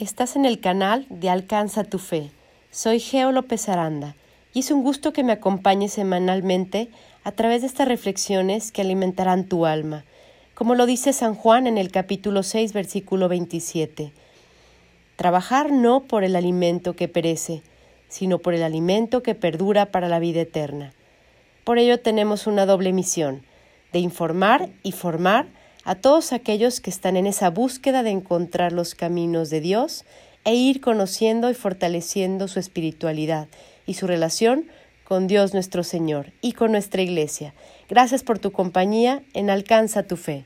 Estás en el canal de Alcanza tu Fe. Soy Geo López Aranda y es un gusto que me acompañes semanalmente a través de estas reflexiones que alimentarán tu alma, como lo dice San Juan en el capítulo 6, versículo 27. Trabajar no por el alimento que perece, sino por el alimento que perdura para la vida eterna. Por ello tenemos una doble misión, de informar y formar a todos aquellos que están en esa búsqueda de encontrar los caminos de Dios e ir conociendo y fortaleciendo su espiritualidad y su relación con Dios nuestro Señor y con nuestra Iglesia. Gracias por tu compañía en Alcanza tu Fe.